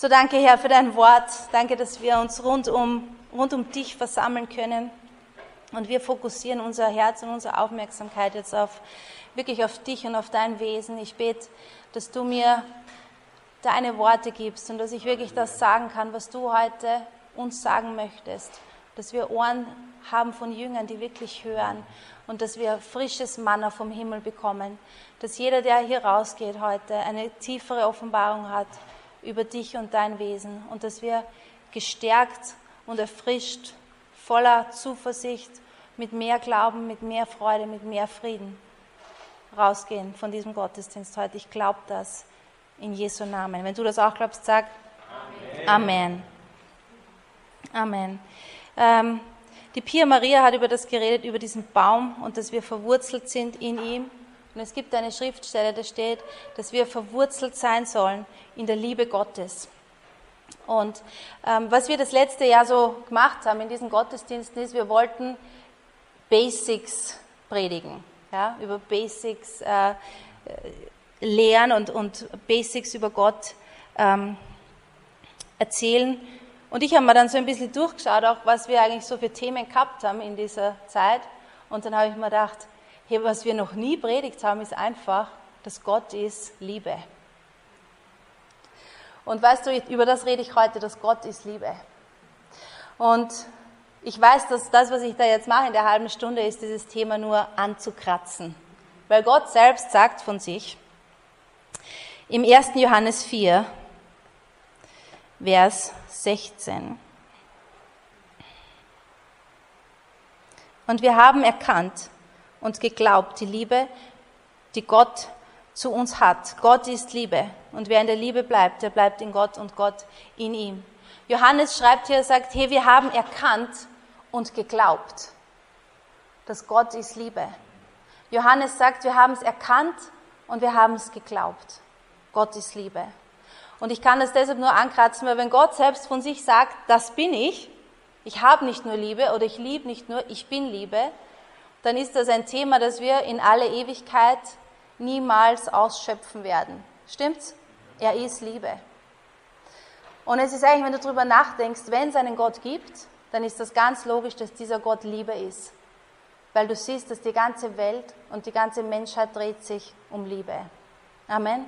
So danke, Herr, für dein Wort. Danke, dass wir uns rund um, rund um dich versammeln können. Und wir fokussieren unser Herz und unsere Aufmerksamkeit jetzt auf, wirklich auf dich und auf dein Wesen. Ich bete, dass du mir deine Worte gibst und dass ich wirklich das sagen kann, was du heute uns sagen möchtest. Dass wir Ohren haben von Jüngern, die wirklich hören und dass wir frisches Manna vom Himmel bekommen. Dass jeder, der hier rausgeht heute, eine tiefere Offenbarung hat über dich und dein Wesen und dass wir gestärkt und erfrischt, voller Zuversicht, mit mehr Glauben, mit mehr Freude, mit mehr Frieden rausgehen von diesem Gottesdienst heute. Ich glaube das in Jesu Namen. Wenn du das auch glaubst, sag Amen. Amen. Amen. Ähm, die Pia Maria hat über das geredet, über diesen Baum und dass wir verwurzelt sind in ihm. Und es gibt eine Schriftstelle, da steht, dass wir verwurzelt sein sollen in der Liebe Gottes. Und ähm, was wir das letzte Jahr so gemacht haben in diesen Gottesdiensten ist, wir wollten Basics predigen, ja, über Basics äh, lehren und, und Basics über Gott ähm, erzählen. Und ich habe mir dann so ein bisschen durchgeschaut, auch was wir eigentlich so für Themen gehabt haben in dieser Zeit. Und dann habe ich mir gedacht, hey, was wir noch nie predigt haben, ist einfach, dass Gott ist Liebe. Und weißt du, über das rede ich heute, dass Gott ist Liebe. Und ich weiß, dass das, was ich da jetzt mache in der halben Stunde, ist dieses Thema nur anzukratzen. Weil Gott selbst sagt von sich im 1. Johannes 4, Vers 16. Und wir haben erkannt und geglaubt, die Liebe, die Gott zu uns hat. Gott ist Liebe. Und wer in der Liebe bleibt, der bleibt in Gott und Gott in ihm. Johannes schreibt hier, sagt, hey, wir haben erkannt und geglaubt, dass Gott ist Liebe. Johannes sagt, wir haben es erkannt und wir haben es geglaubt. Gott ist Liebe. Und ich kann das deshalb nur ankratzen, weil wenn Gott selbst von sich sagt, das bin ich, ich habe nicht nur Liebe oder ich liebe nicht nur, ich bin Liebe, dann ist das ein Thema, das wir in alle Ewigkeit niemals ausschöpfen werden. Stimmt's? Er ist Liebe. Und es ist eigentlich, wenn du darüber nachdenkst, wenn es einen Gott gibt, dann ist das ganz logisch, dass dieser Gott Liebe ist. Weil du siehst, dass die ganze Welt und die ganze Menschheit dreht sich um Liebe. Amen.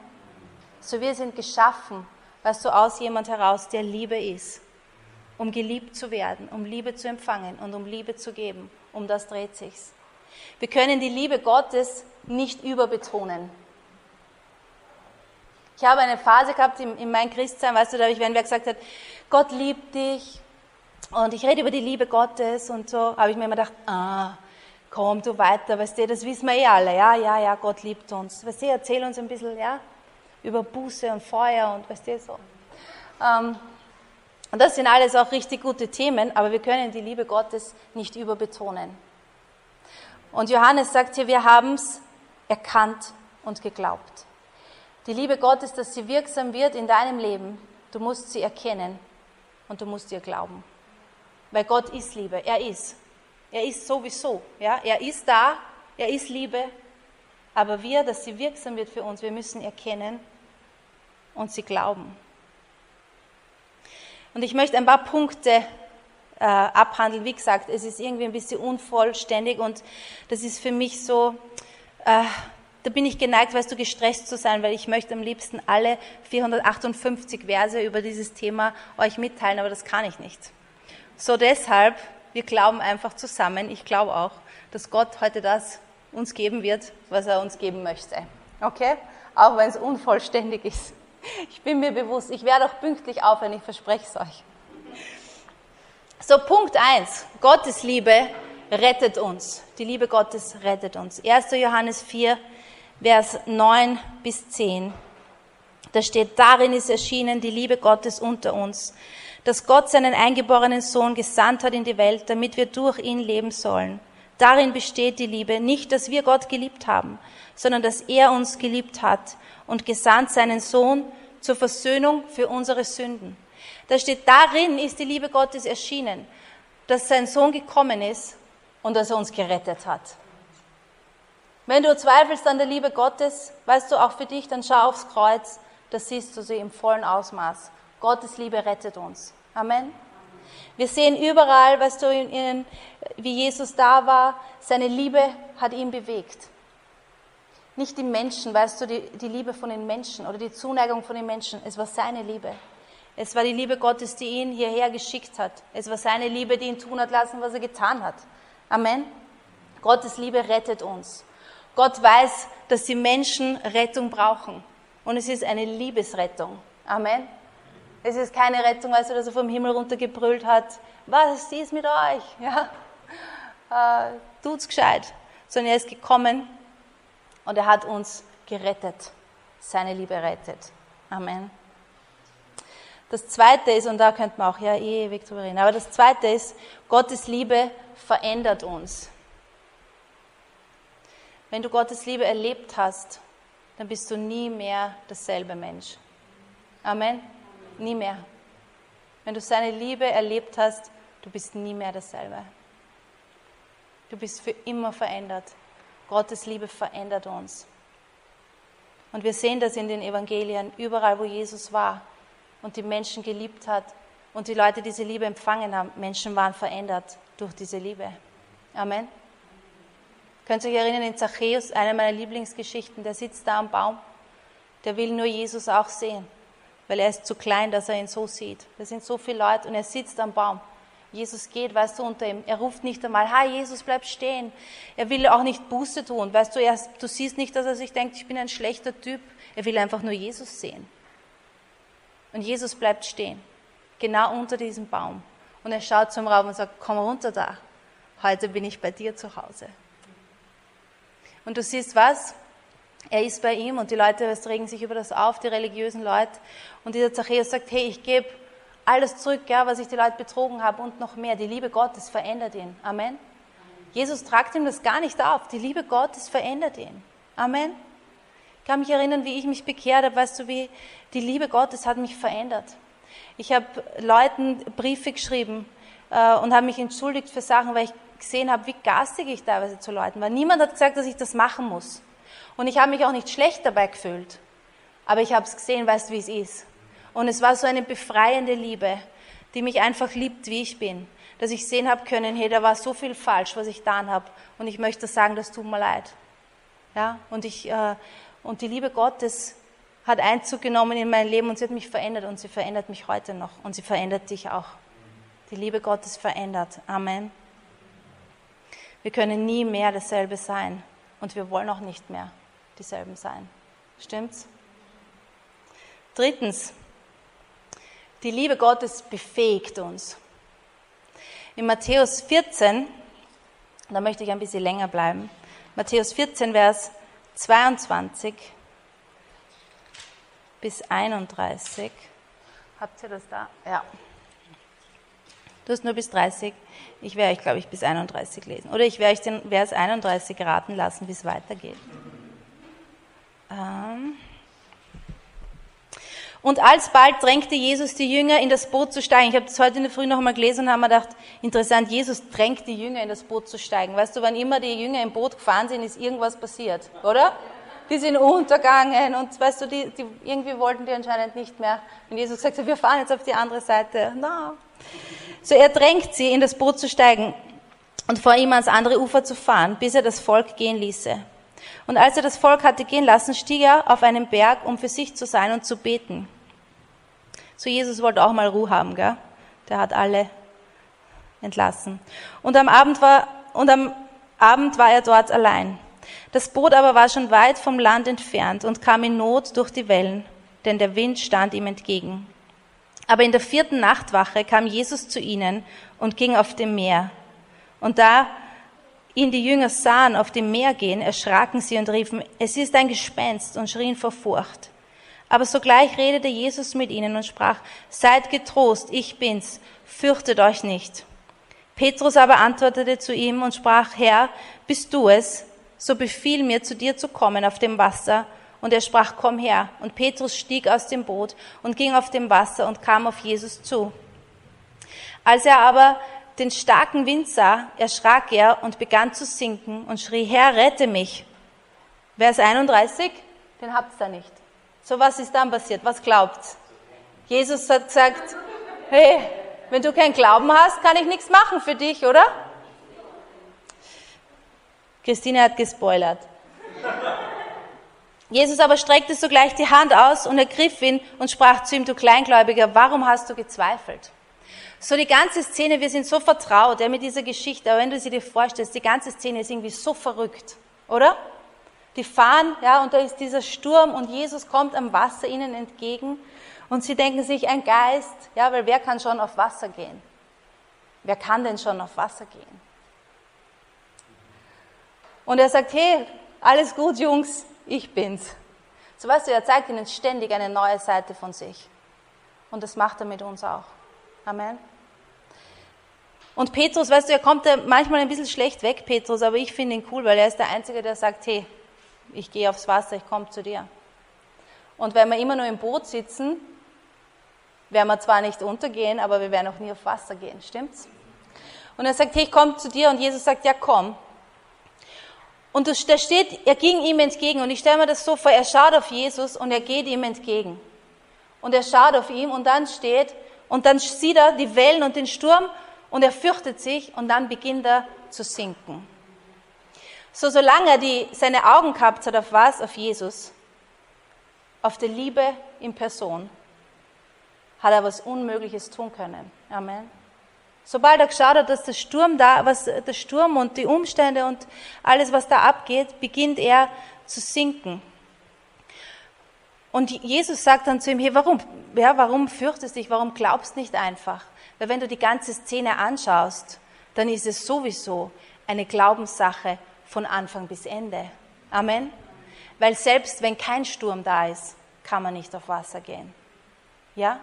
So wir sind geschaffen, weißt du, aus jemand heraus, der Liebe ist. Um geliebt zu werden, um Liebe zu empfangen und um Liebe zu geben. Um das dreht sich's. Wir können die Liebe Gottes nicht überbetonen. Ich habe eine Phase gehabt in, in meinem Christsein, weißt du, da habe ich, wenn wer gesagt hat, Gott liebt dich und ich rede über die Liebe Gottes und so, habe ich mir immer gedacht, ah, komm du weiter, weißt du, das wissen wir eh alle, ja, ja, ja, Gott liebt uns. Weißt du, erzähl uns ein bisschen, ja, über Buße und Feuer und weißt du, so. Ähm, und das sind alles auch richtig gute Themen, aber wir können die Liebe Gottes nicht überbetonen. Und Johannes sagt hier, wir haben es erkannt und geglaubt. Die Liebe Gottes, dass sie wirksam wird in deinem Leben, du musst sie erkennen und du musst ihr glauben. Weil Gott ist Liebe, er ist. Er ist sowieso, ja, er ist da, er ist Liebe, aber wir, dass sie wirksam wird für uns, wir müssen erkennen und sie glauben. Und ich möchte ein paar Punkte äh, abhandeln. Wie gesagt, es ist irgendwie ein bisschen unvollständig und das ist für mich so, äh, da bin ich geneigt, weißt du, gestresst zu sein, weil ich möchte am liebsten alle 458 Verse über dieses Thema euch mitteilen, aber das kann ich nicht. So deshalb, wir glauben einfach zusammen, ich glaube auch, dass Gott heute das uns geben wird, was er uns geben möchte. Okay? Auch wenn es unvollständig ist. Ich bin mir bewusst, ich werde auch pünktlich aufhören, ich verspreche es euch. So, Punkt 1. Gottes Liebe rettet uns. Die Liebe Gottes rettet uns. 1. Johannes 4, Vers 9 bis 10. Da steht, darin ist erschienen die Liebe Gottes unter uns, dass Gott seinen eingeborenen Sohn gesandt hat in die Welt, damit wir durch ihn leben sollen. Darin besteht die Liebe, nicht, dass wir Gott geliebt haben, sondern dass er uns geliebt hat und gesandt seinen Sohn zur Versöhnung für unsere Sünden. Da steht, darin ist die Liebe Gottes erschienen, dass sein Sohn gekommen ist und dass er uns gerettet hat. Wenn du zweifelst an der Liebe Gottes, weißt du auch für dich, dann schau aufs Kreuz, da siehst du sie im vollen Ausmaß Gottes Liebe rettet uns. Amen. Wir sehen überall, weißt du, in, in, wie Jesus da war, seine Liebe hat ihn bewegt. Nicht die Menschen, weißt du, die, die Liebe von den Menschen oder die Zuneigung von den Menschen. Es war seine Liebe. Es war die Liebe Gottes, die ihn hierher geschickt hat. Es war seine Liebe, die ihn tun hat lassen, was er getan hat. Amen. Gottes Liebe rettet uns. Gott weiß, dass die Menschen Rettung brauchen. Und es ist eine Liebesrettung. Amen. Es ist keine Rettung, also dass er vom Himmel runtergebrüllt hat, was ist mit euch? Ja, äh, tut's gescheit. Sondern er ist gekommen und er hat uns gerettet. Seine Liebe rettet. Amen. Das zweite ist, und da könnte man auch ja ewig drüber reden, aber das zweite ist, Gottes Liebe verändert uns. Wenn du Gottes Liebe erlebt hast, dann bist du nie mehr dasselbe Mensch. Amen. Nie mehr. Wenn du seine Liebe erlebt hast, du bist nie mehr dasselbe. Du bist für immer verändert. Gottes Liebe verändert uns. Und wir sehen das in den Evangelien, überall wo Jesus war und die Menschen geliebt hat und die Leute diese Liebe empfangen haben. Menschen waren verändert durch diese Liebe. Amen. Könnt ihr euch erinnern, in Zachäus, eine meiner Lieblingsgeschichten, der sitzt da am Baum, der will nur Jesus auch sehen weil er ist zu klein, dass er ihn so sieht. Da sind so viele Leute und er sitzt am Baum. Jesus geht, weißt du, unter ihm. Er ruft nicht einmal, hi, Jesus, bleib stehen. Er will auch nicht Buße tun. Weißt du, er, du siehst nicht, dass er sich denkt, ich bin ein schlechter Typ. Er will einfach nur Jesus sehen. Und Jesus bleibt stehen. Genau unter diesem Baum. Und er schaut zum Raum und sagt, komm runter da. Heute bin ich bei dir zu Hause. Und du siehst was? Er ist bei ihm und die Leute regen sich über das auf, die religiösen Leute. Und dieser Zachäus sagt, hey, ich gebe alles zurück, ja, was ich die Leute betrogen habe und noch mehr. Die Liebe Gottes verändert ihn. Amen. Jesus tragt ihm das gar nicht auf. Die Liebe Gottes verändert ihn. Amen. Ich kann mich erinnern, wie ich mich bekehrt habe. Weißt du, wie die Liebe Gottes hat mich verändert. Ich habe Leuten Briefe geschrieben äh, und habe mich entschuldigt für Sachen, weil ich gesehen habe, wie garstig ich teilweise zu Leuten war. Niemand hat gesagt, dass ich das machen muss. Und ich habe mich auch nicht schlecht dabei gefühlt. Aber ich habe es gesehen, weißt du, wie es ist. Und es war so eine befreiende Liebe, die mich einfach liebt, wie ich bin. Dass ich sehen habe können, hey, da war so viel falsch, was ich getan habe. Und ich möchte sagen, das tut mir leid. Ja, und ich, äh, und die Liebe Gottes hat Einzug genommen in mein Leben und sie hat mich verändert und sie verändert mich heute noch und sie verändert dich auch. Die Liebe Gottes verändert. Amen. Wir können nie mehr dasselbe sein und wir wollen auch nicht mehr dieselben sein. Stimmt's? Drittens, die Liebe Gottes befähigt uns. In Matthäus 14, da möchte ich ein bisschen länger bleiben, Matthäus 14, Vers 22 bis 31. Habt ihr das da? Ja. Du hast nur bis 30. Ich werde euch, glaube ich, bis 31 lesen. Oder ich werde euch den Vers 31 raten lassen, wie es weitergeht. Ähm. Und alsbald drängte Jesus die Jünger in das Boot zu steigen. Ich habe das heute in der Früh noch einmal gelesen und habe mir gedacht, interessant, Jesus drängt die Jünger in das Boot zu steigen. Weißt du, wann immer die Jünger im Boot gefahren sind, ist irgendwas passiert, oder? Die sind untergegangen und weißt du, die, die irgendwie wollten die anscheinend nicht mehr. Und Jesus sagte, wir fahren jetzt auf die andere Seite. No. So er drängt sie, in das Boot zu steigen und vor ihm ans andere Ufer zu fahren, bis er das Volk gehen ließe. Und als er das Volk hatte gehen lassen, stieg er auf einen Berg, um für sich zu sein und zu beten. So Jesus wollte auch mal Ruhe haben, gell? Der hat alle entlassen. Und am Abend war, und am Abend war er dort allein. Das Boot aber war schon weit vom Land entfernt und kam in Not durch die Wellen, denn der Wind stand ihm entgegen. Aber in der vierten Nachtwache kam Jesus zu ihnen und ging auf dem Meer. Und da ihn die Jünger sahen auf dem Meer gehen, erschraken sie und riefen, es ist ein Gespenst und schrien vor Furcht. Aber sogleich redete Jesus mit ihnen und sprach, seid getrost, ich bin's, fürchtet euch nicht. Petrus aber antwortete zu ihm und sprach, Herr, bist du es? So befiehl mir, zu dir zu kommen auf dem Wasser. Und er sprach, komm her. Und Petrus stieg aus dem Boot und ging auf dem Wasser und kam auf Jesus zu. Als er aber den starken Wind sah, erschrak er und begann zu sinken und schrie, Herr, rette mich. Vers 31, den habt's da nicht. So was ist dann passiert? Was glaubt? Jesus hat gesagt, hey, wenn du keinen Glauben hast, kann ich nichts machen für dich, oder? Christine hat gespoilert. Jesus aber streckte sogleich die Hand aus und ergriff ihn und sprach zu ihm, du Kleingläubiger, warum hast du gezweifelt? So die ganze Szene, wir sind so vertraut ja, mit dieser Geschichte, aber wenn du sie dir vorstellst, die ganze Szene ist irgendwie so verrückt, oder? Die fahren, ja, und da ist dieser Sturm und Jesus kommt am Wasser ihnen entgegen und sie denken sich, ein Geist, ja, weil wer kann schon auf Wasser gehen? Wer kann denn schon auf Wasser gehen? Und er sagt, hey, alles gut, Jungs, ich bin's. So weißt du, er zeigt ihnen ständig eine neue Seite von sich. Und das macht er mit uns auch. Amen. Und Petrus, weißt du, er kommt manchmal ein bisschen schlecht weg, Petrus, aber ich finde ihn cool, weil er ist der Einzige, der sagt, hey, ich gehe aufs Wasser, ich komme zu dir. Und wenn wir immer nur im Boot sitzen, werden wir zwar nicht untergehen, aber wir werden auch nie auf Wasser gehen, stimmt's? Und er sagt, hey, ich komme zu dir und Jesus sagt, ja komm. Und da steht, er ging ihm entgegen und ich stelle mir das so vor, er schaut auf Jesus und er geht ihm entgegen. Und er schaut auf ihn und dann steht, und dann sieht er die Wellen und den Sturm und er fürchtet sich und dann beginnt er zu sinken. So, solange er die, seine Augen gehabt hat, auf was? Auf Jesus. Auf die Liebe in Person hat er was Unmögliches tun können. Amen. Sobald er geschaut hat, dass der Sturm da, was der Sturm und die Umstände und alles, was da abgeht, beginnt er zu sinken. Und Jesus sagt dann zu ihm, hey, warum, ja, warum fürchtest du dich, warum glaubst nicht einfach? Weil wenn du die ganze Szene anschaust, dann ist es sowieso eine Glaubenssache von Anfang bis Ende. Amen. Weil selbst wenn kein Sturm da ist, kann man nicht auf Wasser gehen. Ja?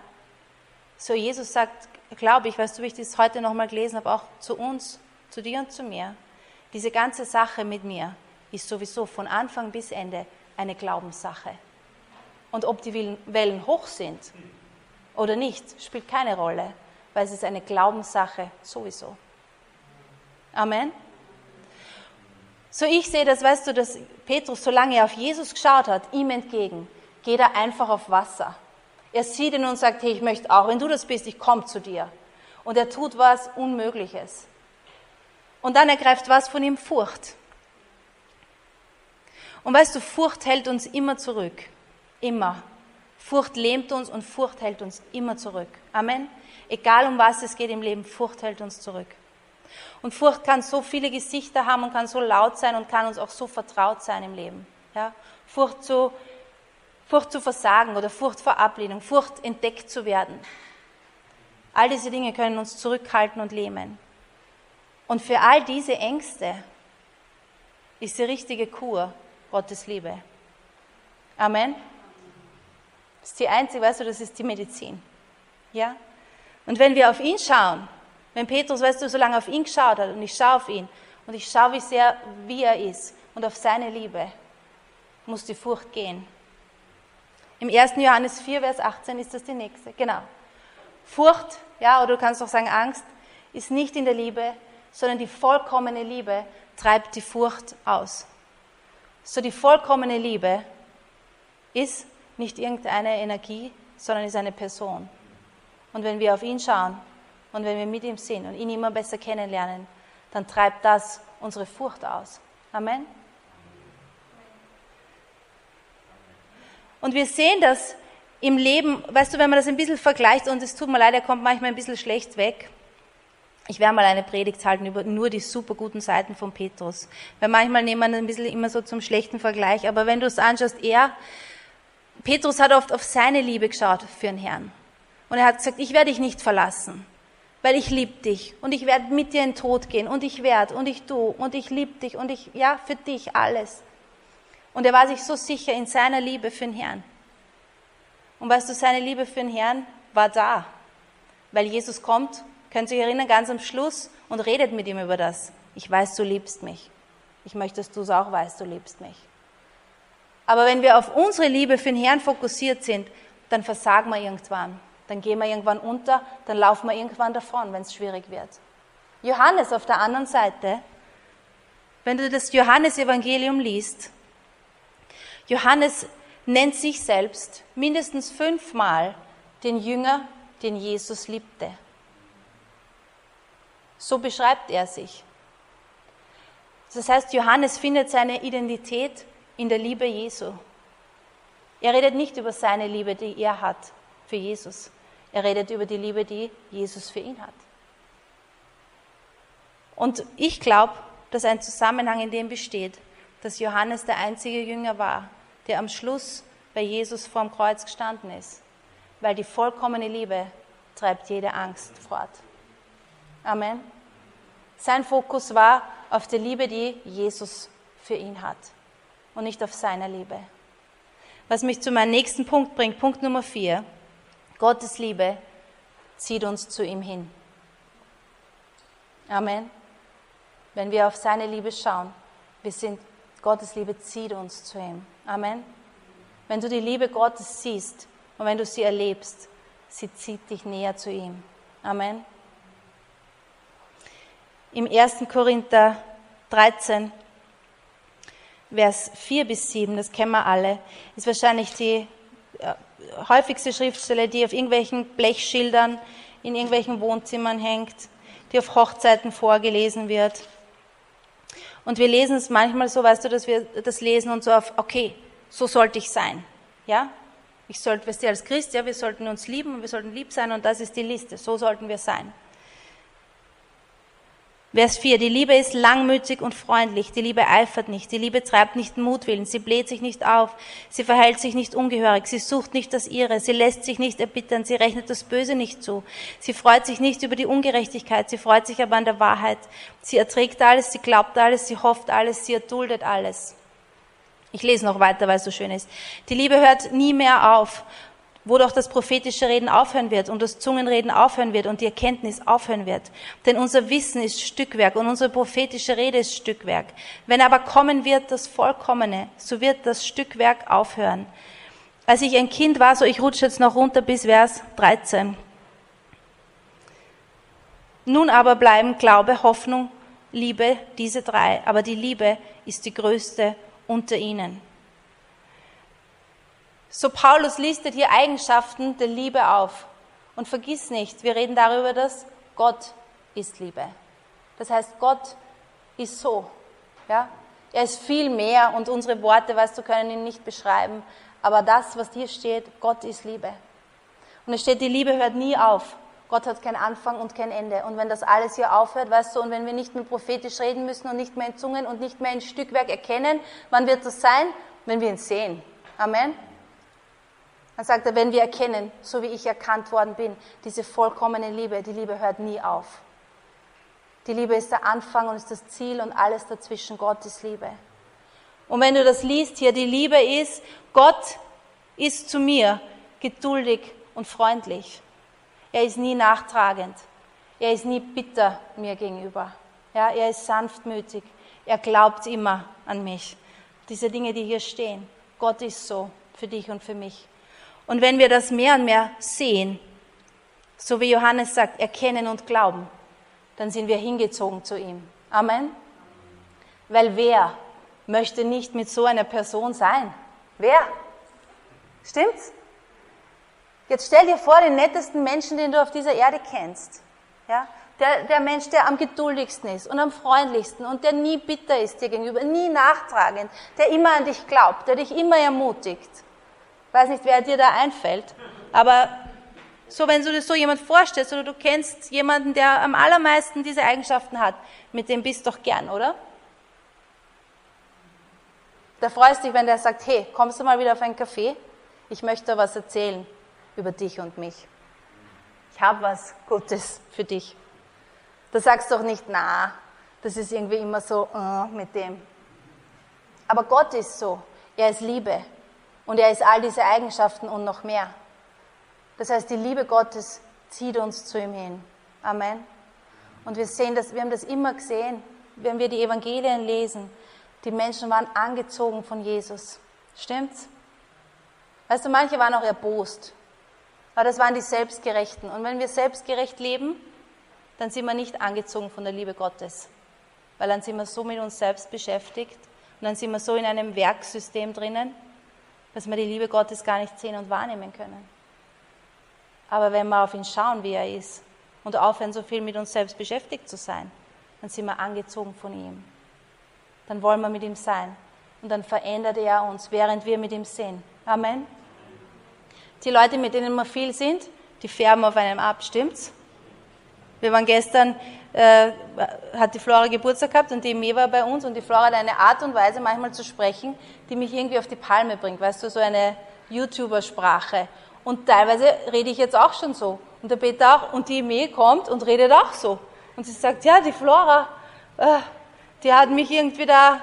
So, Jesus sagt, glaube ich, weißt du, wie ich das heute nochmal gelesen habe, auch zu uns, zu dir und zu mir. Diese ganze Sache mit mir ist sowieso von Anfang bis Ende eine Glaubenssache. Und ob die Wellen hoch sind oder nicht, spielt keine Rolle, weil es ist eine Glaubenssache sowieso. Amen. So ich sehe das, weißt du, dass Petrus, solange er auf Jesus geschaut hat, ihm entgegen, geht er einfach auf Wasser. Er sieht ihn und sagt, hey, ich möchte auch, wenn du das bist, ich komme zu dir. Und er tut was Unmögliches. Und dann ergreift was von ihm Furcht. Und weißt du, Furcht hält uns immer zurück. Immer. Furcht lähmt uns und Furcht hält uns immer zurück. Amen. Egal um was es geht im Leben, Furcht hält uns zurück. Und Furcht kann so viele Gesichter haben und kann so laut sein und kann uns auch so vertraut sein im Leben. Ja? Furcht zu Furcht zu versagen oder Furcht vor Ablehnung, Furcht entdeckt zu werden. All diese Dinge können uns zurückhalten und lähmen. Und für all diese Ängste ist die richtige Kur Gottes Liebe. Amen. Das ist die einzige, weißt du, das ist die Medizin. Ja? Und wenn wir auf ihn schauen, wenn Petrus, weißt du, so lange auf ihn geschaut hat und ich schaue auf ihn und ich schaue, wie sehr, wie er ist und auf seine Liebe, muss die Furcht gehen. Im 1. Johannes 4, Vers 18 ist das die nächste. Genau. Furcht, ja, oder du kannst auch sagen Angst, ist nicht in der Liebe, sondern die vollkommene Liebe treibt die Furcht aus. So die vollkommene Liebe ist nicht irgendeine Energie, sondern ist eine Person. Und wenn wir auf ihn schauen und wenn wir mit ihm sind und ihn immer besser kennenlernen, dann treibt das unsere Furcht aus. Amen. Und wir sehen das im Leben, weißt du, wenn man das ein bisschen vergleicht, und es tut mir leid, er kommt manchmal ein bisschen schlecht weg. Ich werde mal eine Predigt halten über nur die super guten Seiten von Petrus. Weil manchmal nehmen wir ein bisschen immer so zum schlechten Vergleich. Aber wenn du es anschaust, er, Petrus hat oft auf seine Liebe geschaut für den Herrn. Und er hat gesagt, ich werde dich nicht verlassen, weil ich liebe dich und ich werde mit dir in den Tod gehen und ich werde und ich tu und ich liebe dich und ich, ja, für dich alles. Und er war sich so sicher in seiner Liebe für den Herrn. Und weißt du, seine Liebe für den Herrn war da. Weil Jesus kommt, könnt ihr euch erinnern, ganz am Schluss und redet mit ihm über das. Ich weiß, du liebst mich. Ich möchte, dass du es auch weißt, du liebst mich. Aber wenn wir auf unsere Liebe für den Herrn fokussiert sind, dann versagen wir irgendwann. Dann gehen wir irgendwann unter, dann laufen wir irgendwann davon, wenn es schwierig wird. Johannes auf der anderen Seite, wenn du das Johannesevangelium liest, Johannes nennt sich selbst mindestens fünfmal den Jünger, den Jesus liebte. So beschreibt er sich. Das heißt, Johannes findet seine Identität in der Liebe Jesu. Er redet nicht über seine Liebe, die er hat für Jesus. Er redet über die Liebe, die Jesus für ihn hat. Und ich glaube, dass ein Zusammenhang in dem besteht, dass Johannes der einzige Jünger war, der am Schluss bei Jesus vorm Kreuz gestanden ist. Weil die vollkommene Liebe treibt jede Angst fort. Amen. Sein Fokus war auf der Liebe, die Jesus für ihn hat und nicht auf seiner Liebe. Was mich zu meinem nächsten Punkt bringt, Punkt Nummer vier. Gottes Liebe zieht uns zu ihm hin. Amen. Wenn wir auf seine Liebe schauen, wir sind, Gottes Liebe zieht uns zu ihm. Amen. Wenn du die Liebe Gottes siehst und wenn du sie erlebst, sie zieht dich näher zu ihm. Amen. Im 1. Korinther 13, Vers 4 bis 7, das kennen wir alle, ist wahrscheinlich die äh, häufigste Schriftstelle, die auf irgendwelchen Blechschildern in irgendwelchen Wohnzimmern hängt, die auf Hochzeiten vorgelesen wird. Und wir lesen es manchmal so, weißt du, dass wir das lesen und so auf, okay, so sollte ich sein. Ja? Ich sollte, weißt du, als Christ, ja, wir sollten uns lieben und wir sollten lieb sein und das ist die Liste. So sollten wir sein. Vers 4, die Liebe ist langmütig und freundlich, die Liebe eifert nicht, die Liebe treibt nicht Mutwillen, sie bläht sich nicht auf, sie verhält sich nicht ungehörig, sie sucht nicht das Ihre, sie lässt sich nicht erbittern, sie rechnet das Böse nicht zu, sie freut sich nicht über die Ungerechtigkeit, sie freut sich aber an der Wahrheit, sie erträgt alles, sie glaubt alles, sie hofft alles, sie erduldet alles. Ich lese noch weiter, weil es so schön ist. Die Liebe hört nie mehr auf wo doch das prophetische Reden aufhören wird und das Zungenreden aufhören wird und die Erkenntnis aufhören wird. Denn unser Wissen ist Stückwerk und unsere prophetische Rede ist Stückwerk. Wenn aber kommen wird das Vollkommene, so wird das Stückwerk aufhören. Als ich ein Kind war, so ich rutsche jetzt noch runter bis Vers 13. Nun aber bleiben Glaube, Hoffnung, Liebe, diese drei, aber die Liebe ist die größte unter ihnen. So Paulus listet hier Eigenschaften der Liebe auf. Und vergiss nicht, wir reden darüber, dass Gott ist Liebe. Das heißt, Gott ist so. Ja? Er ist viel mehr und unsere Worte, weißt du, können ihn nicht beschreiben. Aber das, was hier steht, Gott ist Liebe. Und es steht, die Liebe hört nie auf. Gott hat keinen Anfang und kein Ende. Und wenn das alles hier aufhört, weißt du, und wenn wir nicht mehr prophetisch reden müssen und nicht mehr in Zungen und nicht mehr in Stückwerk erkennen, wann wird das sein? Wenn wir ihn sehen. Amen. Dann sagt er, wenn wir erkennen, so wie ich erkannt worden bin, diese vollkommene Liebe, die Liebe hört nie auf. Die Liebe ist der Anfang und ist das Ziel und alles dazwischen. Gott ist Liebe. Und wenn du das liest hier, die Liebe ist, Gott ist zu mir geduldig und freundlich. Er ist nie nachtragend. Er ist nie bitter mir gegenüber. Ja, er ist sanftmütig. Er glaubt immer an mich. Diese Dinge, die hier stehen. Gott ist so für dich und für mich. Und wenn wir das mehr und mehr sehen, so wie Johannes sagt, erkennen und glauben, dann sind wir hingezogen zu ihm. Amen. Weil wer möchte nicht mit so einer Person sein? Wer? Stimmt's? Jetzt stell dir vor, den nettesten Menschen, den du auf dieser Erde kennst. Ja? Der, der Mensch, der am geduldigsten ist und am freundlichsten und der nie bitter ist dir gegenüber, nie nachtragend, der immer an dich glaubt, der dich immer ermutigt weiß nicht, wer dir da einfällt, aber so, wenn du dir so jemand vorstellst oder du kennst jemanden, der am allermeisten diese Eigenschaften hat, mit dem bist du doch gern, oder? Da freust dich, wenn der sagt, hey, kommst du mal wieder auf einen Kaffee? Ich möchte was erzählen über dich und mich. Ich habe was Gutes für dich. Da sagst du doch nicht, na, das ist irgendwie immer so uh, mit dem. Aber Gott ist so. Er ist Liebe. Und er ist all diese Eigenschaften und noch mehr. Das heißt, die Liebe Gottes zieht uns zu ihm hin. Amen. Und wir sehen das, wir haben das immer gesehen, wenn wir die Evangelien lesen. Die Menschen waren angezogen von Jesus. Stimmt's? Weißt du, manche waren auch erbost. Aber das waren die Selbstgerechten. Und wenn wir selbstgerecht leben, dann sind wir nicht angezogen von der Liebe Gottes. Weil dann sind wir so mit uns selbst beschäftigt und dann sind wir so in einem Werksystem drinnen, dass wir die Liebe Gottes gar nicht sehen und wahrnehmen können. Aber wenn wir auf ihn schauen, wie er ist, und aufhören, so viel mit uns selbst beschäftigt zu sein, dann sind wir angezogen von ihm. Dann wollen wir mit ihm sein. Und dann verändert er uns, während wir mit ihm sind. Amen. Die Leute, mit denen wir viel sind, die färben auf einem ab, stimmt's? Wir waren gestern, äh, hat die Flora Geburtstag gehabt und die Eme war bei uns und die Flora hat eine Art und Weise manchmal zu sprechen, die mich irgendwie auf die Palme bringt, weißt du, so eine YouTuber-Sprache. Und teilweise rede ich jetzt auch schon so. Und der Peter auch, und die Eme kommt und redet auch so. Und sie sagt, ja, die Flora, äh, die hat mich irgendwie da,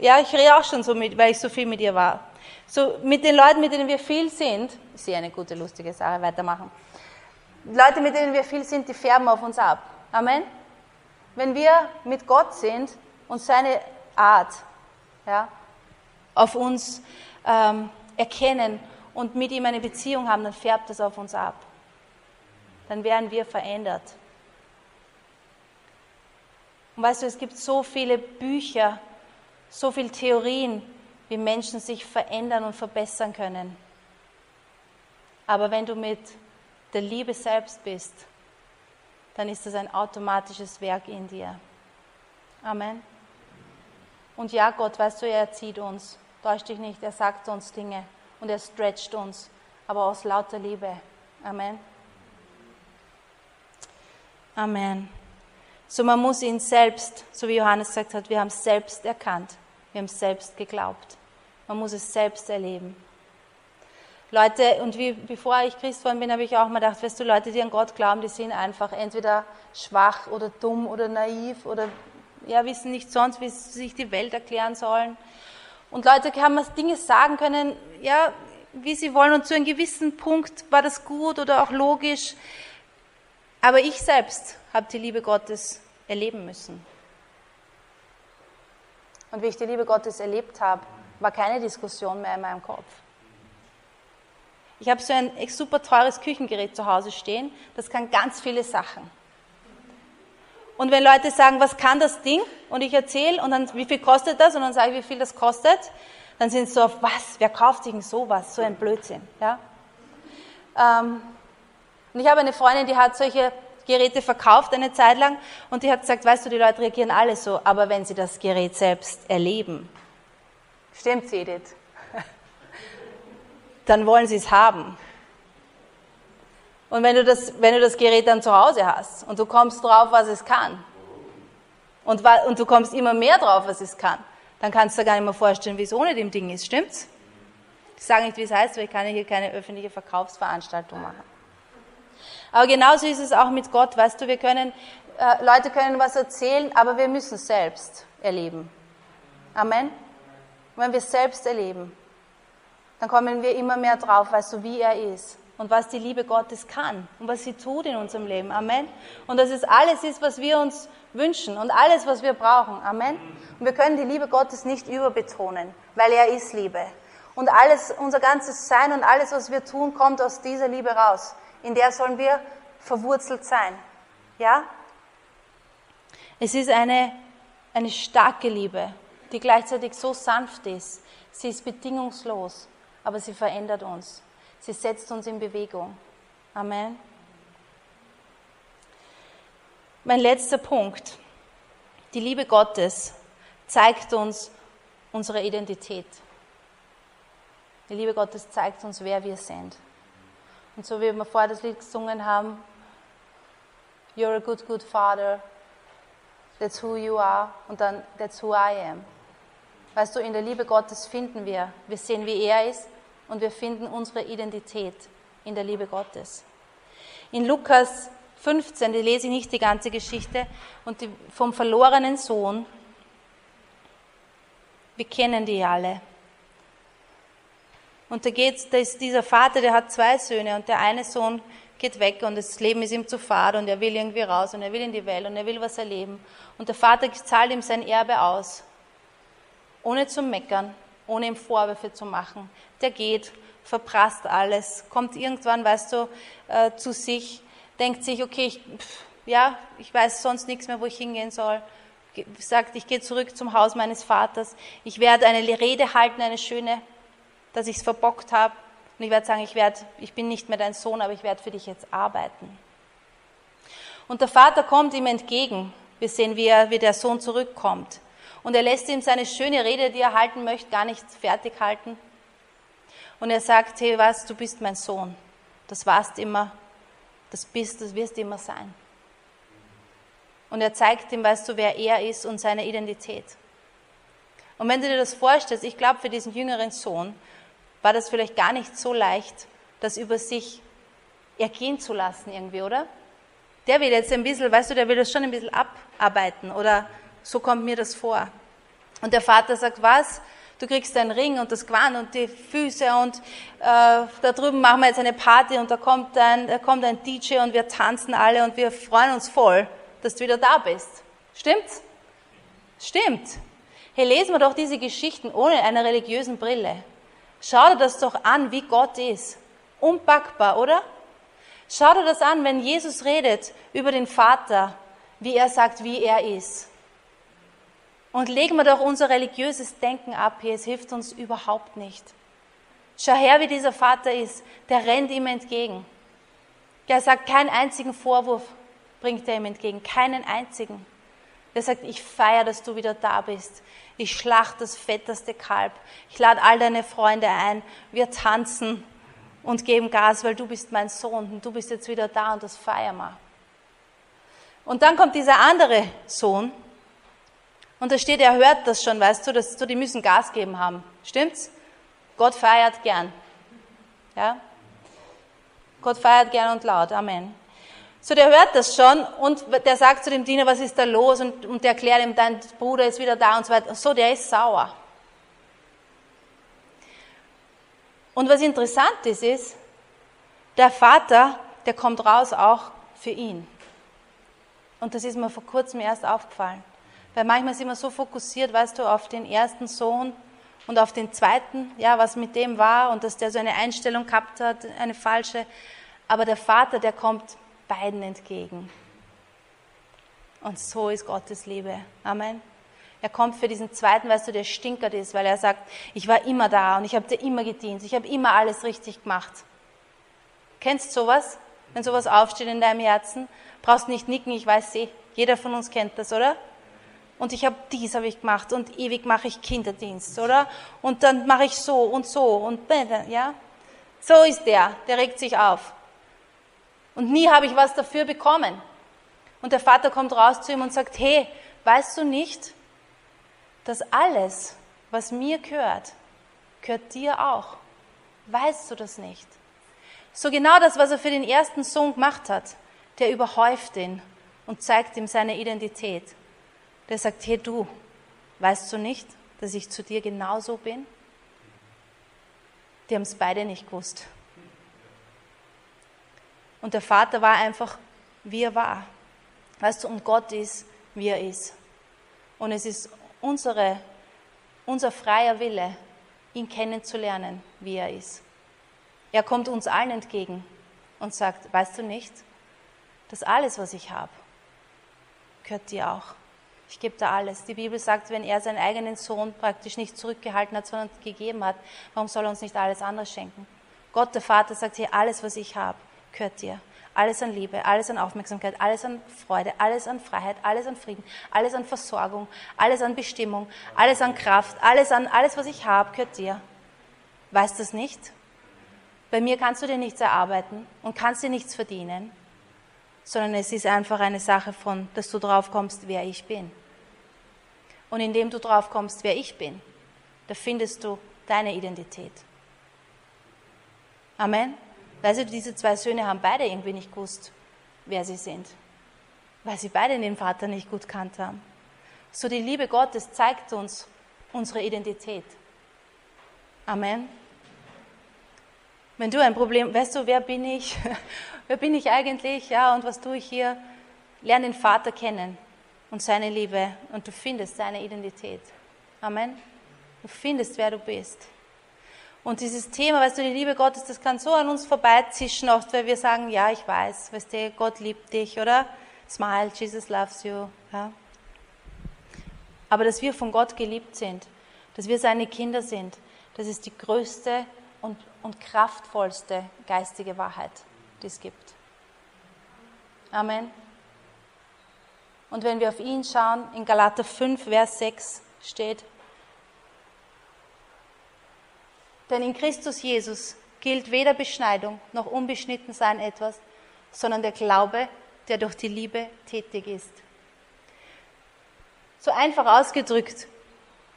äh, ja, ich rede auch schon so mit, weil ich so viel mit ihr war. So mit den Leuten, mit denen wir viel sind, ich sehe eine gute, lustige Sache, weitermachen. Leute, mit denen wir viel sind, die färben auf uns ab. Amen. Wenn wir mit Gott sind und seine Art ja, auf uns ähm, erkennen und mit ihm eine Beziehung haben, dann färbt das auf uns ab. Dann werden wir verändert. Und weißt du, es gibt so viele Bücher, so viele Theorien, wie Menschen sich verändern und verbessern können. Aber wenn du mit der Liebe selbst bist, dann ist das ein automatisches Werk in dir. Amen. Und ja, Gott, weißt du, er erzieht uns. Täusch dich nicht, er sagt uns Dinge und er stretcht uns, aber aus lauter Liebe. Amen. Amen. So man muss ihn selbst, so wie Johannes gesagt hat, wir haben es selbst erkannt, wir haben es selbst geglaubt. Man muss es selbst erleben. Leute, und wie, bevor ich Christ geworden bin, habe ich auch mal gedacht, weißt du, Leute, die an Gott glauben, die sind einfach entweder schwach oder dumm oder naiv oder ja, wissen nicht sonst, wie sie sich die Welt erklären sollen. Und Leute haben Dinge sagen können, ja, wie sie wollen und zu einem gewissen Punkt war das gut oder auch logisch. Aber ich selbst habe die Liebe Gottes erleben müssen. Und wie ich die Liebe Gottes erlebt habe, war keine Diskussion mehr in meinem Kopf. Ich habe so ein super teures Küchengerät zu Hause stehen, das kann ganz viele Sachen. Und wenn Leute sagen, was kann das Ding? Und ich erzähle, und dann, wie viel kostet das? Und dann sage ich, wie viel das kostet. Dann sind sie so auf, was? Wer kauft sich denn sowas? So ein Blödsinn. Ja? Ähm, und ich habe eine Freundin, die hat solche Geräte verkauft eine Zeit lang und die hat gesagt, weißt du, die Leute reagieren alle so, aber wenn sie das Gerät selbst erleben, stimmt Edith, dann wollen sie es haben. Und wenn du, das, wenn du das Gerät dann zu Hause hast und du kommst drauf, was es kann, und, und du kommst immer mehr drauf, was es kann, dann kannst du dir gar nicht mehr vorstellen, wie es ohne dem Ding ist, stimmt's? Ich sage nicht, wie es heißt, weil ich kann hier keine öffentliche Verkaufsveranstaltung machen. Aber genauso ist es auch mit Gott, weißt du, wir können, äh, Leute können was erzählen, aber wir müssen es selbst erleben. Amen? Wenn wir es selbst erleben, dann kommen wir immer mehr drauf, weißt du, wie er ist und was die Liebe Gottes kann und was sie tut in unserem Leben. Amen. Und dass es alles ist, was wir uns wünschen und alles, was wir brauchen. Amen. Und wir können die Liebe Gottes nicht überbetonen, weil er ist Liebe. Und alles, unser ganzes Sein und alles, was wir tun, kommt aus dieser Liebe raus. In der sollen wir verwurzelt sein. Ja? Es ist eine, eine starke Liebe, die gleichzeitig so sanft ist. Sie ist bedingungslos, aber sie verändert uns. Sie setzt uns in Bewegung. Amen. Mein letzter Punkt. Die Liebe Gottes zeigt uns unsere Identität. Die Liebe Gottes zeigt uns, wer wir sind. Und so wie wir vorher das Lied gesungen haben, You're a good, good father, that's who you are, und dann that's who I am. Weißt du, in der Liebe Gottes finden wir, wir sehen, wie er ist, und wir finden unsere Identität in der Liebe Gottes. In Lukas 15, die lese ich nicht die ganze Geschichte, und die, vom verlorenen Sohn, wir kennen die alle. Und da geht, da ist dieser Vater, der hat zwei Söhne und der eine Sohn geht weg und das Leben ist ihm zu fad und er will irgendwie raus und er will in die Welt und er will was erleben. Und der Vater zahlt ihm sein Erbe aus, ohne zu meckern, ohne ihm Vorwürfe zu machen. Der geht, verprasst alles, kommt irgendwann, weißt du, äh, zu sich, denkt sich, okay, ich, pff, ja, ich weiß sonst nichts mehr, wo ich hingehen soll. Sagt, ich gehe zurück zum Haus meines Vaters. Ich werde eine Rede halten, eine schöne dass ich es verbockt habe. Und ich werde sagen, ich, werde, ich bin nicht mehr dein Sohn, aber ich werde für dich jetzt arbeiten. Und der Vater kommt ihm entgegen. Wir sehen, wie, er, wie der Sohn zurückkommt. Und er lässt ihm seine schöne Rede, die er halten möchte, gar nicht fertig halten. Und er sagt, hey, was, du bist mein Sohn. Das warst immer, das bist, das wirst immer sein. Und er zeigt ihm, weißt du, wer er ist und seine Identität. Und wenn du dir das vorstellst, ich glaube, für diesen jüngeren Sohn war das vielleicht gar nicht so leicht, das über sich ergehen zu lassen irgendwie, oder? Der will jetzt ein bisschen, weißt du, der will das schon ein bisschen abarbeiten oder so kommt mir das vor. Und der Vater sagt, was? Du kriegst einen Ring und das Gewand und die Füße und äh, da drüben machen wir jetzt eine Party und da kommt, ein, da kommt ein DJ und wir tanzen alle und wir freuen uns voll, dass du wieder da bist. Stimmt's? Stimmt. Hey, lesen wir doch diese Geschichten ohne eine religiösen Brille. Schau dir das doch an, wie Gott ist. Unpackbar, oder? Schau dir das an, wenn Jesus redet über den Vater, wie er sagt, wie er ist. Und legen wir doch unser religiöses Denken ab hier, es hilft uns überhaupt nicht. Schau her, wie dieser Vater ist, der rennt ihm entgegen. Der sagt, keinen einzigen Vorwurf bringt er ihm entgegen, keinen einzigen. Der sagt, ich feiere, dass du wieder da bist. Ich schlacht das fetteste Kalb. Ich lade all deine Freunde ein. Wir tanzen und geben Gas, weil du bist mein Sohn und du bist jetzt wieder da und das feiern wir. Und dann kommt dieser andere Sohn und da steht, er hört das schon, weißt du, dass du, die müssen Gas geben haben. Stimmt's? Gott feiert gern. Ja? Gott feiert gern und laut. Amen. So, der hört das schon und der sagt zu dem Diener, was ist da los? Und, und der erklärt ihm, dein Bruder ist wieder da und so weiter. So, der ist sauer. Und was interessant ist, ist, der Vater, der kommt raus auch für ihn. Und das ist mir vor kurzem erst aufgefallen. Weil manchmal sind wir so fokussiert, weißt du, auf den ersten Sohn und auf den zweiten, ja, was mit dem war und dass der so eine Einstellung gehabt hat, eine falsche. Aber der Vater, der kommt beiden entgegen. Und so ist Gottes Liebe. Amen. Er kommt für diesen zweiten, weißt du, der stinkert ist, weil er sagt, ich war immer da und ich habe dir immer gedient, ich habe immer alles richtig gemacht. Kennst du sowas? Wenn sowas aufsteht in deinem Herzen, brauchst nicht nicken, ich weiß sie. Jeder von uns kennt das, oder? Und ich habe dies habe ich gemacht und ewig mache ich Kinderdienst, oder? Und dann mache ich so und so und ja. So ist der, der regt sich auf. Und nie habe ich was dafür bekommen. Und der Vater kommt raus zu ihm und sagt, hey, weißt du nicht, dass alles, was mir gehört, gehört dir auch? Weißt du das nicht? So genau das, was er für den ersten Sohn gemacht hat, der überhäuft ihn und zeigt ihm seine Identität. Der sagt, hey du, weißt du nicht, dass ich zu dir genauso bin? Die haben es beide nicht gewusst. Und der Vater war einfach, wie er war. Weißt du, und Gott ist, wie er ist. Und es ist unsere, unser freier Wille, ihn kennenzulernen, wie er ist. Er kommt uns allen entgegen und sagt, weißt du nicht, dass alles, was ich habe, gehört dir auch. Ich gebe dir alles. Die Bibel sagt, wenn er seinen eigenen Sohn praktisch nicht zurückgehalten hat, sondern gegeben hat, warum soll er uns nicht alles andere schenken? Gott, der Vater, sagt hier, alles, was ich habe, gehört dir. Alles an Liebe, alles an Aufmerksamkeit, alles an Freude, alles an Freiheit, alles an Frieden, alles an Versorgung, alles an Bestimmung, alles an Kraft, alles an alles, was ich habe, gehört dir. Weißt du das nicht? Bei mir kannst du dir nichts erarbeiten und kannst dir nichts verdienen, sondern es ist einfach eine Sache von, dass du drauf kommst, wer ich bin. Und indem du drauf kommst, wer ich bin, da findest du deine Identität. Amen. Weißt du, diese zwei Söhne haben beide irgendwie nicht gewusst, wer sie sind, weil sie beide den Vater nicht gut kannt haben. So die Liebe Gottes zeigt uns unsere Identität. Amen. Wenn du ein Problem, weißt du, wer bin ich? wer bin ich eigentlich? Ja, und was tue ich hier? Lern den Vater kennen und seine Liebe und du findest seine Identität. Amen. Du findest, wer du bist. Und dieses Thema, weißt du, die Liebe Gottes, das kann so an uns vorbeizischen oft, weil wir sagen, ja, ich weiß, weißt du, Gott liebt dich, oder? Smile, Jesus loves you. Ja? Aber dass wir von Gott geliebt sind, dass wir seine Kinder sind, das ist die größte und, kraftvollste geistige Wahrheit, die es gibt. Amen. Und wenn wir auf ihn schauen, in Galater 5, Vers 6 steht, denn in Christus Jesus gilt weder Beschneidung noch Unbeschnittensein etwas, sondern der Glaube, der durch die Liebe tätig ist. So einfach ausgedrückt,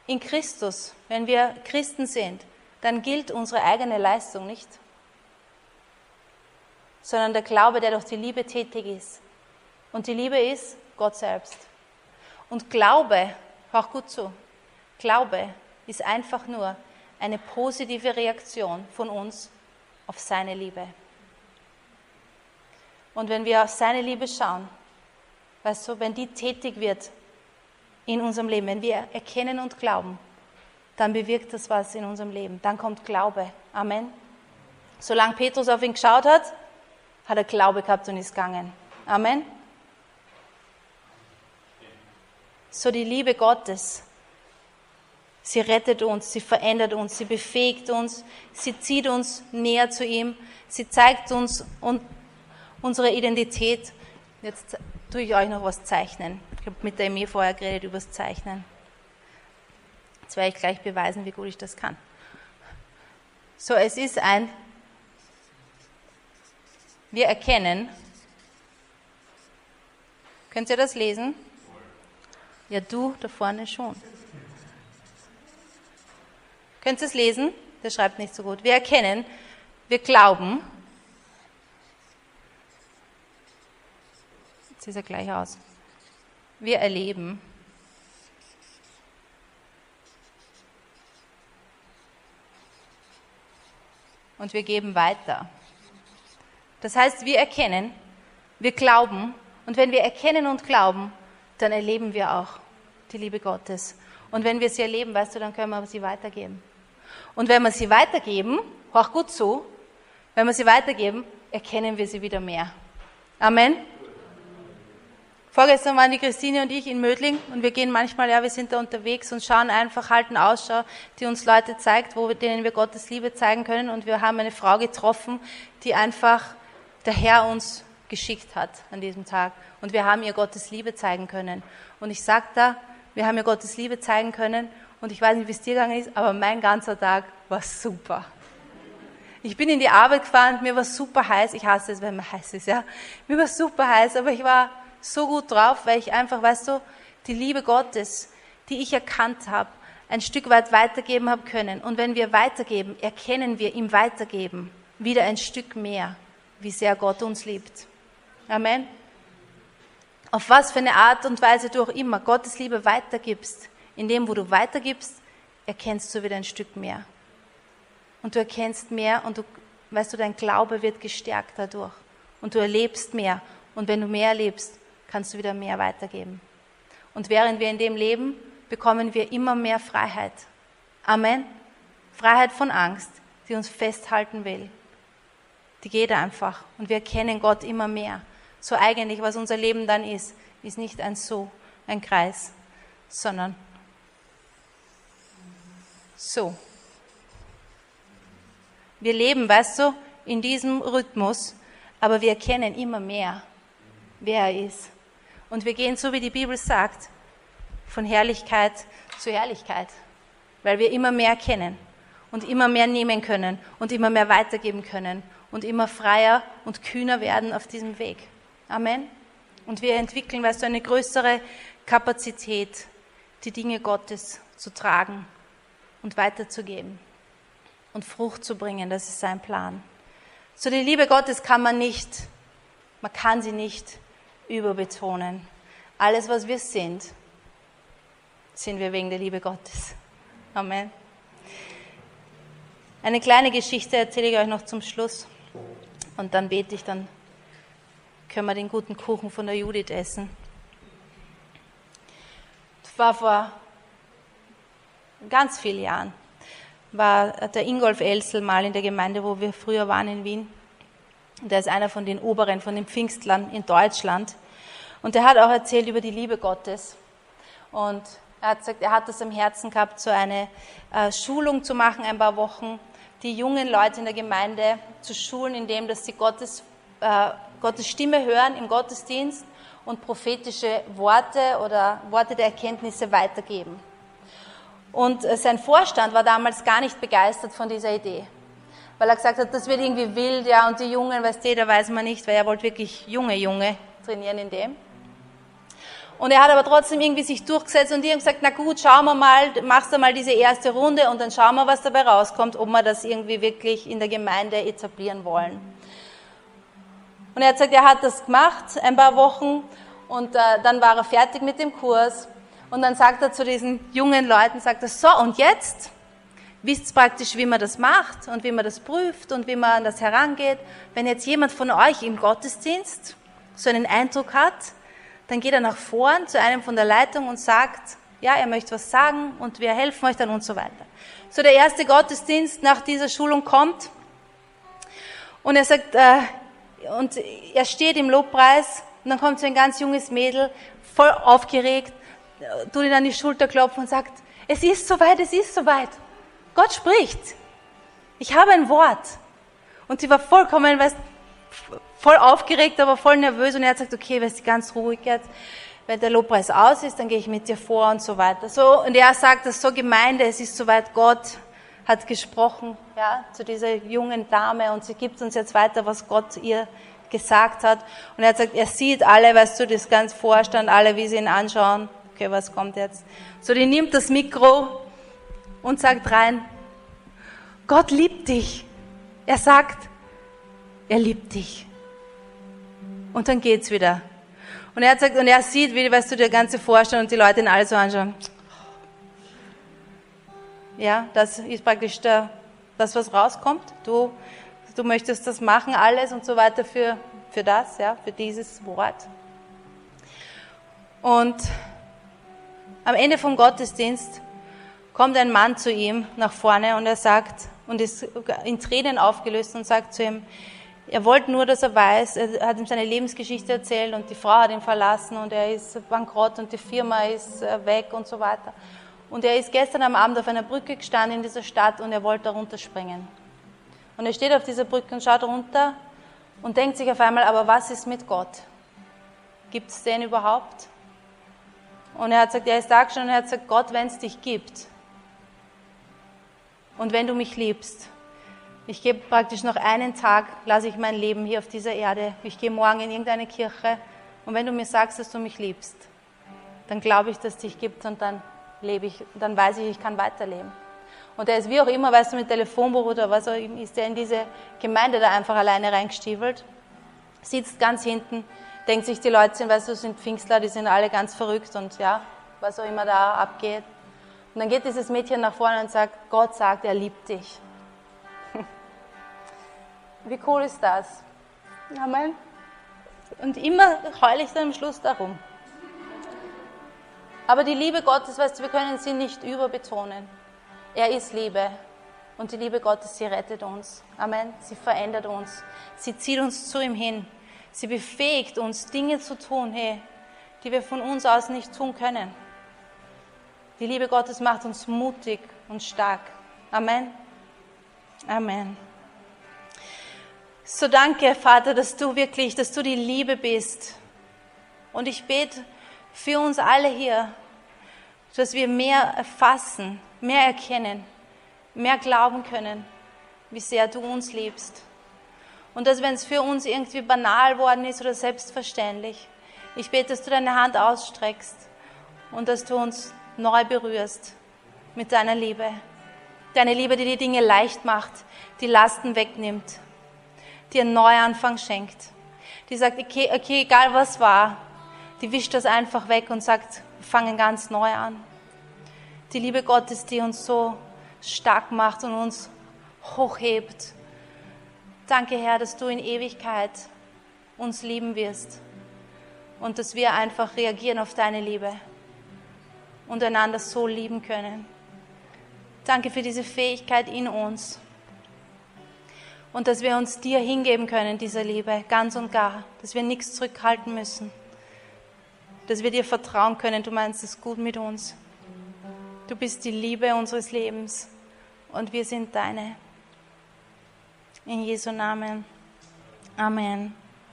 in Christus, wenn wir Christen sind, dann gilt unsere eigene Leistung nicht, sondern der Glaube, der durch die Liebe tätig ist. Und die Liebe ist Gott selbst. Und Glaube, hör gut zu, Glaube ist einfach nur eine positive Reaktion von uns auf seine Liebe. Und wenn wir auf seine Liebe schauen, weißt du, wenn die tätig wird in unserem Leben, wenn wir erkennen und glauben, dann bewirkt das was in unserem Leben. Dann kommt Glaube. Amen. Solange Petrus auf ihn geschaut hat, hat er Glaube gehabt und ist gegangen. Amen. So die Liebe Gottes. Sie rettet uns, sie verändert uns, sie befähigt uns, sie zieht uns näher zu ihm, sie zeigt uns unsere Identität. Jetzt tue ich euch noch was zeichnen. Ich habe mit der Emir vorher geredet über das Zeichnen. Jetzt werde ich gleich beweisen, wie gut ich das kann. So, es ist ein, wir erkennen, könnt ihr das lesen? Ja, du da vorne schon. Könnt ihr es lesen? Der schreibt nicht so gut. Wir erkennen, wir glauben. Jetzt sieht er gleich aus. Wir erleben. Und wir geben weiter. Das heißt, wir erkennen, wir glauben. Und wenn wir erkennen und glauben, dann erleben wir auch die Liebe Gottes. Und wenn wir sie erleben, weißt du, dann können wir sie weitergeben. Und wenn wir sie weitergeben, auch gut so, wenn wir sie weitergeben, erkennen wir sie wieder mehr. Amen. Vorgestern waren die Christine und ich in Mödling und wir gehen manchmal, ja, wir sind da unterwegs und schauen einfach, halten Ausschau, die uns Leute zeigt, wo, denen wir Gottes Liebe zeigen können. Und wir haben eine Frau getroffen, die einfach der Herr uns geschickt hat an diesem Tag. Und wir haben ihr Gottes Liebe zeigen können. Und ich sag da, wir haben ihr Gottes Liebe zeigen können. Und ich weiß nicht, wie es dir gegangen ist, aber mein ganzer Tag war super. Ich bin in die Arbeit gefahren, mir war super heiß. Ich hasse es, wenn man heiß ist, ja. Mir war super heiß, aber ich war so gut drauf, weil ich einfach, weißt du, die Liebe Gottes, die ich erkannt habe, ein Stück weit weitergeben habe können. Und wenn wir weitergeben, erkennen wir im Weitergeben wieder ein Stück mehr, wie sehr Gott uns liebt. Amen. Auf was für eine Art und Weise du auch immer Gottes Liebe weitergibst, in dem, wo du weitergibst, erkennst du wieder ein Stück mehr. Und du erkennst mehr und du, weißt du, dein Glaube wird gestärkt dadurch. Und du erlebst mehr. Und wenn du mehr erlebst, kannst du wieder mehr weitergeben. Und während wir in dem leben, bekommen wir immer mehr Freiheit. Amen. Freiheit von Angst, die uns festhalten will. Die geht einfach. Und wir kennen Gott immer mehr. So eigentlich, was unser Leben dann ist, ist nicht ein So, ein Kreis, sondern so. Wir leben, weißt du, in diesem Rhythmus, aber wir erkennen immer mehr, wer er ist. Und wir gehen, so wie die Bibel sagt, von Herrlichkeit zu Herrlichkeit, weil wir immer mehr kennen und immer mehr nehmen können und immer mehr weitergeben können und immer freier und kühner werden auf diesem Weg. Amen. Und wir entwickeln, weißt du, eine größere Kapazität, die Dinge Gottes zu tragen und weiterzugeben und Frucht zu bringen. Das ist sein Plan. So die Liebe Gottes kann man nicht, man kann sie nicht überbetonen. Alles, was wir sind, sind wir wegen der Liebe Gottes. Amen. Eine kleine Geschichte erzähle ich euch noch zum Schluss und dann bete ich, dann können wir den guten Kuchen von der Judith essen. Das war vor ganz vielen Jahren, war der Ingolf Elsel mal in der Gemeinde, wo wir früher waren in Wien. Der ist einer von den Oberen, von den Pfingstlern in Deutschland. Und er hat auch erzählt über die Liebe Gottes. Und er hat gesagt, er hat es am Herzen gehabt, so eine äh, Schulung zu machen, ein paar Wochen, die jungen Leute in der Gemeinde zu schulen, indem dass sie Gottes, äh, Gottes Stimme hören im Gottesdienst und prophetische Worte oder Worte der Erkenntnisse weitergeben. Und äh, sein Vorstand war damals gar nicht begeistert von dieser Idee, weil er gesagt hat, das wird irgendwie wild, ja, und die Jungen, weißt du, da weiß man nicht, weil er wollte wirklich junge Junge trainieren in dem. Und er hat aber trotzdem irgendwie sich durchgesetzt und die haben gesagt, na gut, schauen wir mal, machst du mal diese erste Runde und dann schauen wir, was dabei rauskommt, ob wir das irgendwie wirklich in der Gemeinde etablieren wollen. Und er hat gesagt, er hat das gemacht, ein paar Wochen, und äh, dann war er fertig mit dem Kurs. Und dann sagt er zu diesen jungen Leuten, sagt er, so, und jetzt wisst praktisch, wie man das macht und wie man das prüft und wie man an das herangeht. Wenn jetzt jemand von euch im Gottesdienst so einen Eindruck hat, dann geht er nach vorn zu einem von der Leitung und sagt, ja, er möchte was sagen und wir helfen euch dann und so weiter. So der erste Gottesdienst nach dieser Schulung kommt und er sagt, äh, und er steht im Lobpreis und dann kommt so ein ganz junges Mädel, voll aufgeregt, tut ihn an die Schulter klopfen und sagt, es ist soweit, es ist soweit. Gott spricht. Ich habe ein Wort. Und sie war vollkommen, weißt, voll aufgeregt, aber voll nervös und er hat gesagt, okay, weißt du, ganz ruhig jetzt. Wenn der Lobpreis aus ist, dann gehe ich mit dir vor und so weiter. So, und er sagt das so Gemeinde, es ist soweit, Gott hat gesprochen, ja, zu dieser jungen Dame und sie gibt uns jetzt weiter, was Gott ihr gesagt hat. Und er hat gesagt, er sieht alle, weißt du, das ganz Vorstand, alle, wie sie ihn anschauen. Okay, was kommt jetzt? So, die nimmt das Mikro und sagt rein, Gott liebt dich. Er sagt, er liebt dich. Und dann geht's wieder. Und er gesagt, und er sieht, wie, weißt du, der ganze Vorstand und die Leute ihn alle so anschauen. Ja, das ist praktisch der, das, was rauskommt. Du, du möchtest das machen, alles und so weiter für, für das, ja, für dieses Wort. Und am Ende vom Gottesdienst kommt ein Mann zu ihm nach vorne und er sagt, und ist in Tränen aufgelöst und sagt zu ihm, er wollte nur, dass er weiß, er hat ihm seine Lebensgeschichte erzählt und die Frau hat ihn verlassen und er ist bankrott und die Firma ist äh, weg und so weiter. Und er ist gestern am Abend auf einer Brücke gestanden in dieser Stadt und er wollte da runterspringen. Und er steht auf dieser Brücke und schaut runter und denkt sich auf einmal, aber was ist mit Gott? Gibt es den überhaupt? Und er hat gesagt, er ist da gestanden und er hat gesagt, Gott, wenn es dich gibt und wenn du mich liebst, ich gebe praktisch noch einen Tag, lasse ich mein Leben hier auf dieser Erde. Ich gehe morgen in irgendeine Kirche und wenn du mir sagst, dass du mich liebst, dann glaube ich, dass es dich gibt und dann lebe ich, dann weiß ich, ich kann weiterleben. Und er ist wie auch immer, weißt du, mit Telefonbuch oder was auch immer, ist er in diese Gemeinde da einfach alleine reingestiefelt, sitzt ganz hinten, denkt sich, die Leute sind, weißt du, sind Pfingstler, die sind alle ganz verrückt und ja, was auch immer da abgeht. Und dann geht dieses Mädchen nach vorne und sagt, Gott sagt, er liebt dich. Wie cool ist das? Amen. Und immer heule ich dann am Schluss darum. Aber die Liebe Gottes, weißt du, wir können sie nicht überbetonen. Er ist Liebe. Und die Liebe Gottes, sie rettet uns. Amen. Sie verändert uns. Sie zieht uns zu ihm hin. Sie befähigt uns, Dinge zu tun, hey, die wir von uns aus nicht tun können. Die Liebe Gottes macht uns mutig und stark. Amen. Amen. So danke, Vater, dass du wirklich, dass du die Liebe bist. Und ich bete für uns alle hier, dass wir mehr erfassen, mehr erkennen, mehr glauben können, wie sehr du uns liebst. Und dass wenn es für uns irgendwie banal worden ist oder selbstverständlich, ich bete, dass du deine Hand ausstreckst und dass du uns neu berührst mit deiner Liebe. Deine Liebe, die die Dinge leicht macht, die Lasten wegnimmt dir einen Neuanfang schenkt. Die sagt, okay, okay, egal was war, die wischt das einfach weg und sagt, wir fangen ganz neu an. Die Liebe Gottes, die uns so stark macht und uns hochhebt. Danke, Herr, dass du in Ewigkeit uns lieben wirst und dass wir einfach reagieren auf deine Liebe und einander so lieben können. Danke für diese Fähigkeit in uns und dass wir uns dir hingeben können, dieser Liebe, ganz und gar, dass wir nichts zurückhalten müssen, dass wir dir vertrauen können, du meinst es gut mit uns. Du bist die Liebe unseres Lebens und wir sind deine. In Jesu Namen. Amen.